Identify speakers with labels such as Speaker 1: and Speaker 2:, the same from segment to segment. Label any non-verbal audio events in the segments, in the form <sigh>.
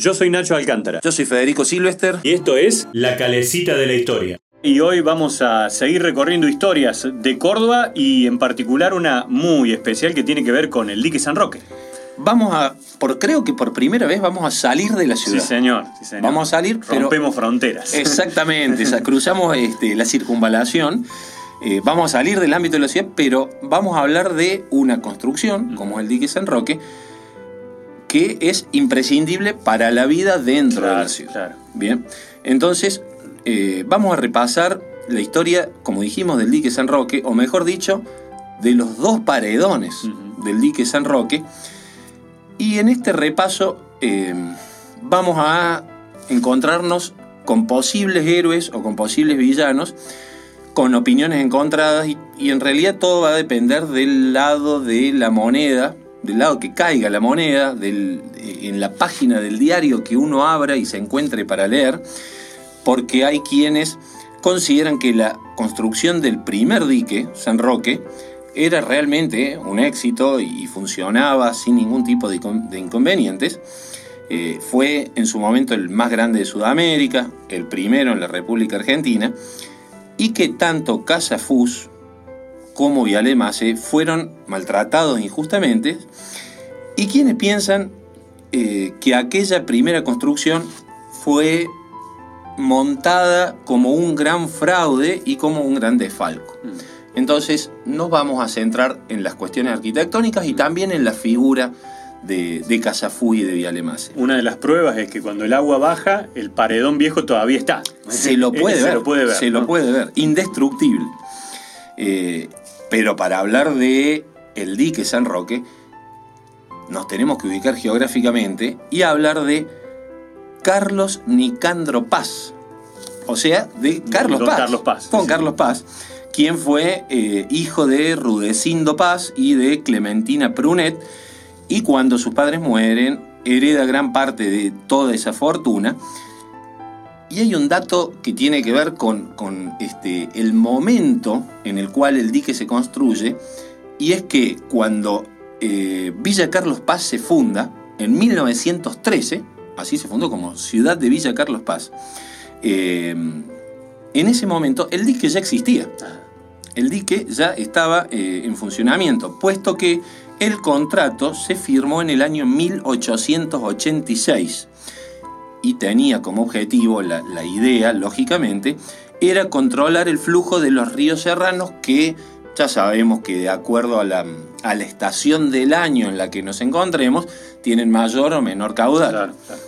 Speaker 1: Yo soy Nacho Alcántara.
Speaker 2: Yo soy Federico Silvester.
Speaker 1: Y esto es
Speaker 3: La Calecita de la Historia.
Speaker 1: Y hoy vamos a seguir recorriendo historias de Córdoba y en particular una muy especial que tiene que ver con el dique San Roque.
Speaker 2: Vamos a, por, creo que por primera vez vamos a salir de la ciudad.
Speaker 1: Sí, señor. sí, señor.
Speaker 2: Vamos a salir, pero-
Speaker 1: Rompemos fronteras.
Speaker 2: Exactamente, o sea, <laughs> cruzamos este, la circunvalación. eh, vamos a salir del ámbito de la ciudad, pero vamos a hablar de una construcción, como es el dique San Roque, que es imprescindible para la vida dentro de la ciudad.
Speaker 1: claro.
Speaker 2: Bien, entonces eh, vamos a repasar la historia, como dijimos, del dique San Roque, o mejor dicho, de los dos paredones del dique San Roque. Y en este repaso eh, vamos a encontrarnos con posibles héroes o con posibles villanos, con opiniones encontradas y, y en realidad todo va a depender del lado de la moneda, del lado que caiga la moneda, en la página del diario que uno abra y se encuentre para leer, porque hay quienes consideran que la construcción del primer dique, San Roque, era realmente un éxito y funcionaba sin ningún tipo de, incon- de inconvenientes. Eh, fue en su momento el más grande de Sudamérica, el primero en la República Argentina, y que tanto Casa Como Vialemase fueron maltratados injustamente, y quienes piensan eh, que aquella primera construcción fue montada como un gran fraude y como un gran desfalco.
Speaker 1: Mm.
Speaker 2: Entonces nos vamos a centrar en las cuestiones arquitectónicas y también en la figura de, de Casafú y de Vialemase.
Speaker 1: Una de las pruebas es que cuando el agua baja, el paredón viejo todavía está.
Speaker 2: Se lo <laughs> puede
Speaker 1: Se
Speaker 2: ver.
Speaker 1: lo puede ver.
Speaker 2: Se lo puede ver. Indestructible. Eh, pero para hablar de el dique San Roque, nos tenemos que ubicar geográficamente y hablar de Carlos Nicandro Paz. O sea, de Carlos
Speaker 1: Don
Speaker 2: Paz.
Speaker 1: Carlos Paz,
Speaker 2: Con
Speaker 1: sí.
Speaker 2: Carlos Paz, quien fue eh, hijo de Rudecindo Paz y de Clementina Prunet. Y cuando sus padres mueren, hereda gran parte de toda esa fortuna. Y hay un dato que tiene que ver con, este, el momento en el cual el dique se construye, y es que cuando eh, Villa Carlos Paz se funda, en 1913, así se fundó como ciudad de Villa Carlos Paz, eh, en ese momento el dique ya existía. El dique ya estaba eh, en funcionamiento, puesto que el contrato se firmó en el año 1886 y tenía como objetivo, la, la idea, lógicamente, era controlar el flujo de los ríos serranos que ya sabemos que de acuerdo a la, a la estación del año en la que nos encontremos, tienen mayor o menor caudal.
Speaker 1: Claro, claro.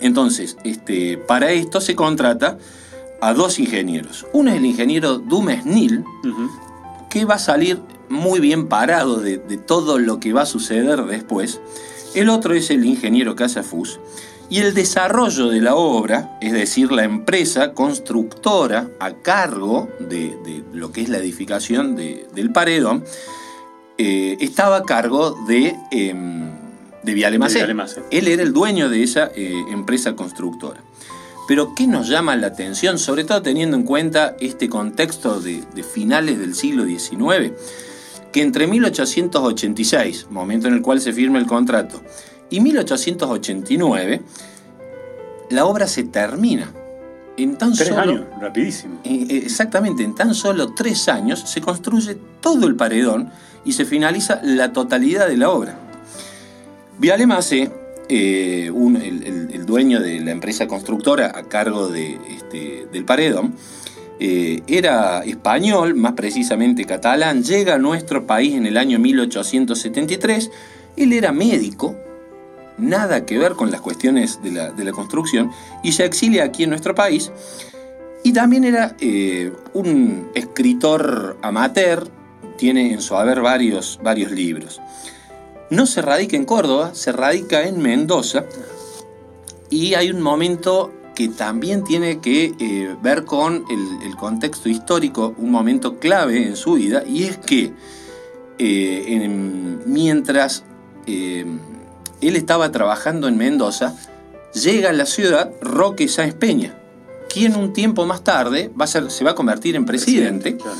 Speaker 2: Entonces, este, para esto se contrata a dos ingenieros. Uno es el ingeniero Dumes Nil,
Speaker 1: Ujú.
Speaker 2: que va a salir muy bien parado de, de todo lo que va a suceder después. El otro es el ingeniero Casafus. Y el desarrollo de la obra, es decir, la empresa constructora a cargo de, de lo que es la edificación de- del paredón, eh, estaba a cargo de, Vialemacé.
Speaker 1: De Vialemacé.
Speaker 2: Él era el dueño de esa eh, empresa constructora. Pero ¿qué nos llama la atención, sobre todo teniendo en cuenta este contexto de, de finales del siglo XIX? Que entre 1886, momento en el cual se firma el contrato, y 1889, la obra se termina. En tan
Speaker 1: Tres
Speaker 2: solo,
Speaker 1: años, rapidísimo.
Speaker 2: eh, eh, exactamente, en tan solo tres años se construye todo el paredón y se finaliza la totalidad de la obra. Vialemase, eh, un- el, el- el dueño de la empresa constructora a cargo de, este, del paredón, eh, era español, más precisamente catalán, llega a nuestro país en el año 1873, él era médico, nada que ver con las cuestiones de la, de la construcción, y se exilia aquí en nuestro país, y también era eh, un escritor amateur, tiene en su haber varios, varios libros. No se radica en Córdoba, se radica en Mendoza, y hay un momento que también tiene que eh, ver con el, contexto histórico, un momento clave en su vida, y es que eh, en- mientras él estaba trabajando en Mendoza, llega a la ciudad Roque Sáenz Peña, quien un tiempo más tarde va a ser, se va a convertir en presidente.
Speaker 1: Claro.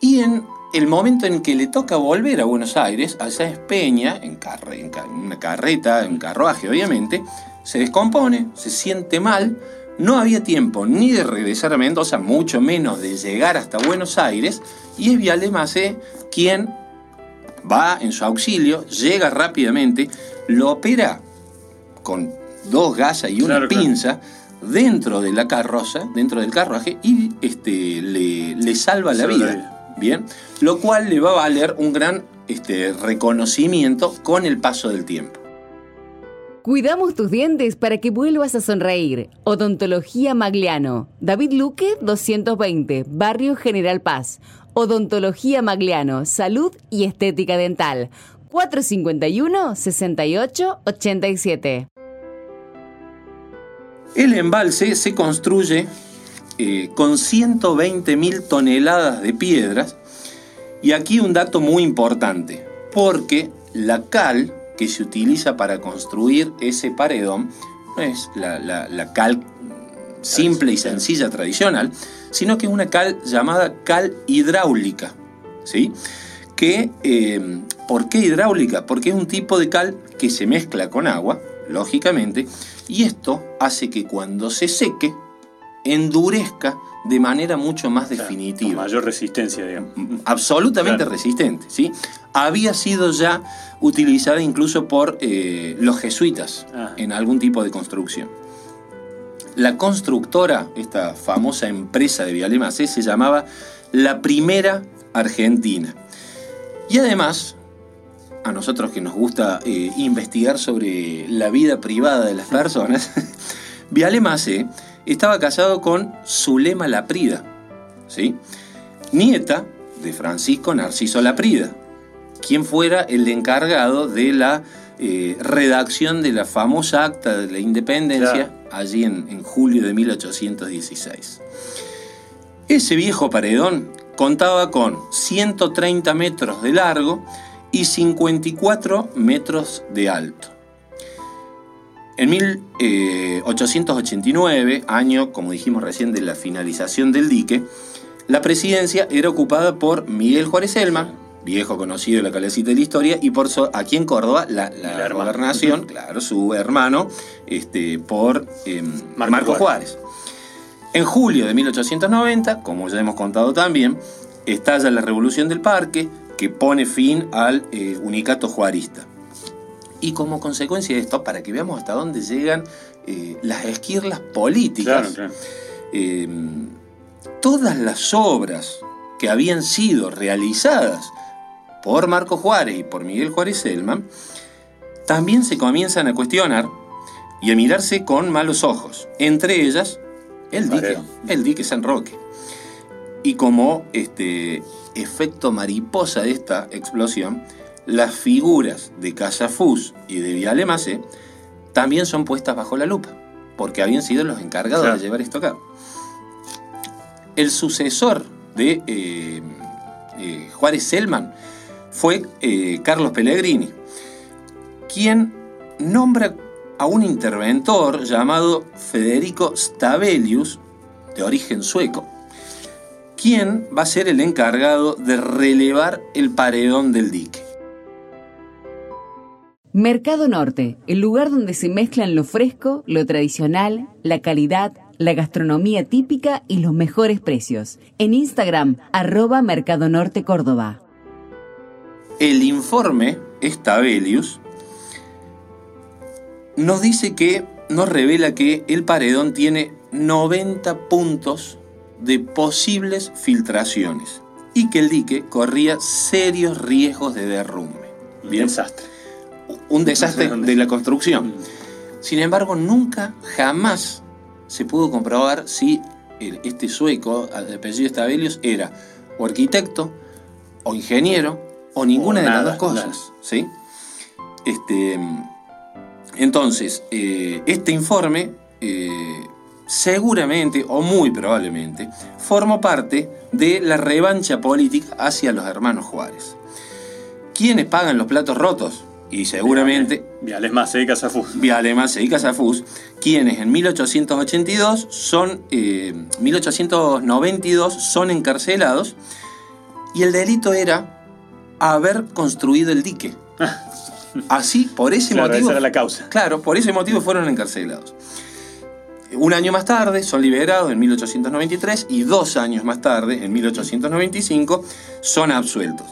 Speaker 2: Y en el momento en que le toca volver a Buenos Aires, allá es Peña, en, en una carreta, en carruaje obviamente, se descompone, se siente mal, no había tiempo ni de regresar a Mendoza, mucho menos de llegar hasta Buenos Aires, y es Viale Macé quien va en su auxilio, llega rápidamente, lo opera con dos gasas y una pinza dentro de la carroza, dentro del carruaje, y este, le, salva la vida. Bien, lo cual le va a valer un gran este, reconocimiento con el paso del tiempo.
Speaker 4: Cuidamos tus dientes para que vuelvas a sonreír. Odontología Magliano. David Luque, 220, Barrio General Paz. Odontología Magliano, Salud y Estética Dental. 451-6887.
Speaker 2: El embalse se construye eh, con 120.000 toneladas de piedras. Y aquí un dato muy importante, porque la cal que se utiliza para construir ese paredón no es la, cal simple y sencilla tradicional, sino que es una cal llamada cal hidráulica. ¿sí? Que, eh, ¿Por qué hidráulica? Porque es un tipo de cal que se mezcla con agua, lógicamente, y esto hace que cuando se seque, endurezca de manera mucho más definitiva.
Speaker 1: mayor resistencia, digamos. Mm,
Speaker 2: mm, absolutamente resistente, ¿sí? Había sido ya utilizada incluso por eh, los jesuitas ah. en algún tipo de construcción. La constructora, esta famosa empresa de Vialemacé, se llamaba La Primera Argentina. Y además, a nosotros que nos gusta eh, investigar sobre la vida privada de las personas, <laughs> Vialemacé estaba casado con Zulema Laprida, ¿sí? nieta de Francisco Narciso Laprida, quien fuera el encargado de la eh, redacción de la famosa acta de la independencia allí en, julio de 1816. Ese viejo paredón contaba con 130 metros de largo y 54 metros de alto. En 1889, eh, año, como dijimos recién, de la finalización del dique, la presidencia era ocupada por Miguel Juárez Elman, viejo conocido de la calecita de la historia, y por aquí en Córdoba la, gobernación, claro, su hermano, este, por em, Marco, Juárez. En julio de 1890, como ya hemos contado también, estalla la Revolución del Parque, que pone fin al eh, unicato juarista. Y como consecuencia de esto, para que veamos hasta dónde llegan eh, las esquirlas políticas, em, todas las obras que habían sido realizadas por Marco Juárez y por Miguel Juárez Selman, también se comienzan a cuestionar y a mirarse con malos ojos. Entre ellas, el dique, el dique San Roque. Y como este efecto mariposa de esta explosión, las figuras de Casafús y de Viale también son puestas bajo la lupa, porque habían sido los encargados de llevar esto a cabo. El sucesor de eh, eh, Juárez Selman fue eh, Carlos Pellegrini, quien nombra a un interventor llamado Federico Stabelius, de origen sueco, quien va a ser el encargado de relevar el paredón del dique.
Speaker 4: Mercado Norte, el lugar donde se mezclan lo fresco, lo tradicional, la calidad, la gastronomía típica y los mejores precios. En Instagram, arroba Mercado Norte Córdoba.
Speaker 2: El informe Stabelius nos dice que, nos revela que el paredón tiene 90 puntos de posibles filtraciones y que el dique corría serios riesgos de derrumbe.
Speaker 1: Bien. Desastre
Speaker 2: un desastre de la construcción. Sin embargo, nunca, jamás se pudo comprobar si este sueco, de apellido Stabelius, era o arquitecto, o ingeniero, o ninguna de las dos cosas. ¿sí? Este, entonces, eh, este informe eh, seguramente, o muy probablemente, formó parte de la revancha política hacia los hermanos Juárez. ¿Quiénes pagan los platos rotos? Y seguramente...
Speaker 1: Y Casafús.
Speaker 2: Viales Macé y Casafús, quienes en 1882 son... 1892 eh, son encarcelados y el delito era haber construido el dique. <laughs> Así, por ese
Speaker 1: Claro,
Speaker 2: motivo.
Speaker 1: esa era la causa.
Speaker 2: Claro, por ese motivo fueron encarcelados. Un año más tarde son liberados en 1893 y dos años más tarde, en 1895, son absueltos.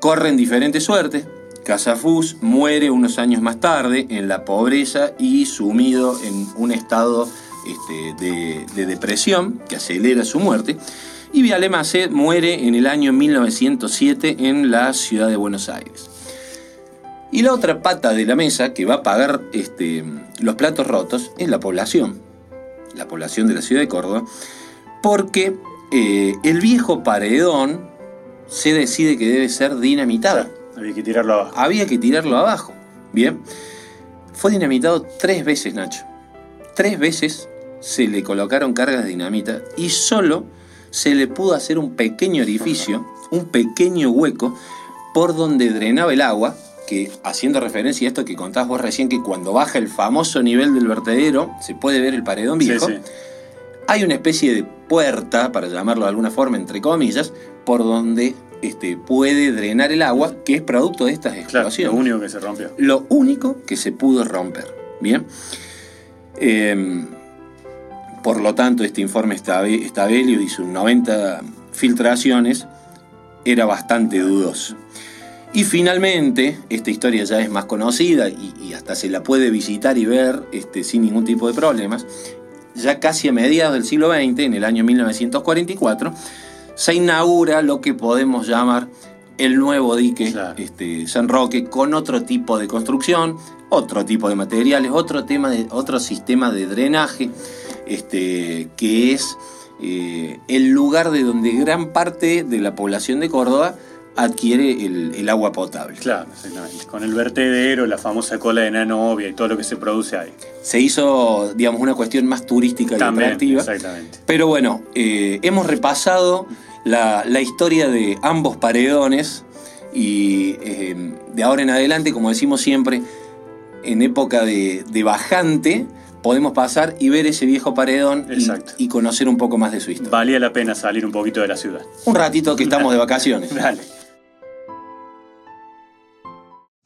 Speaker 2: Corren diferentes suertes. Casafus muere unos años más tarde en la pobreza y sumido en un estado este, de, de depresión que acelera su muerte. Y Viale Macé muere en el año 1907 en la ciudad de Buenos Aires. Y la otra pata de la mesa que va a pagar este, los platos rotos es la población, la población de la ciudad de Córdoba, porque eh, el viejo paredón se decide que debe ser dinamitado.
Speaker 1: Había que tirarlo abajo.
Speaker 2: Había que tirarlo abajo. Bien, fue dinamitado tres veces, Nacho. Tres veces se le colocaron cargas de dinamita y solo se le pudo hacer un pequeño orificio, un pequeño hueco por donde drenaba el agua, que haciendo referencia a esto que contabas vos recién, que cuando baja el famoso nivel del vertedero se puede ver el paredón
Speaker 1: Sí,
Speaker 2: viejo,
Speaker 1: sí.
Speaker 2: hay una especie de puerta, para llamarlo de alguna forma, entre comillas, por donde este, puede drenar el agua, que es producto de estas
Speaker 1: Claro,
Speaker 2: explosiones
Speaker 1: lo único que se rompió.
Speaker 2: lo único que se pudo romper. Bien. Eh, por lo tanto, este informe Stabelius y sus 90 filtraciones era bastante dudoso. Y finalmente, esta historia ya es más conocida y, y hasta se la puede visitar y ver este, sin ningún tipo de problemas. Ya casi a mediados del siglo XX, en el año 1944, se inaugura lo que podemos llamar el nuevo dique
Speaker 1: Claro.
Speaker 2: este, San Roque con otro tipo de construcción, otro tipo de materiales, otro, tema de, otro sistema de drenaje, este, que es eh, el lugar de donde gran parte de la población de Córdoba adquiere el, el agua potable.
Speaker 1: Claro, exactamente. Con el vertedero, la famosa cola de Nanovia y todo lo que se produce ahí.
Speaker 2: Se hizo, digamos, una cuestión más turística y
Speaker 1: También,
Speaker 2: atractiva.
Speaker 1: exactamente.
Speaker 2: Pero bueno, eh, hemos repasado la, la historia de ambos paredones y eh, de ahora en adelante, como decimos siempre, en época de, de bajante, podemos pasar y ver ese viejo paredón y- y, conocer un poco más de su historia.
Speaker 1: Valía la pena salir un poquito de la ciudad.
Speaker 2: Un ratito que estamos de vacaciones. <laughs>
Speaker 1: Dale.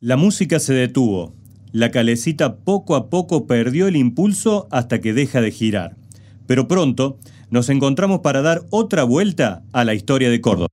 Speaker 3: La música se detuvo. La calecita poco a poco perdió el impulso hasta que deja de girar. Pero pronto nos encontramos para dar otra vuelta a la historia de Córdoba.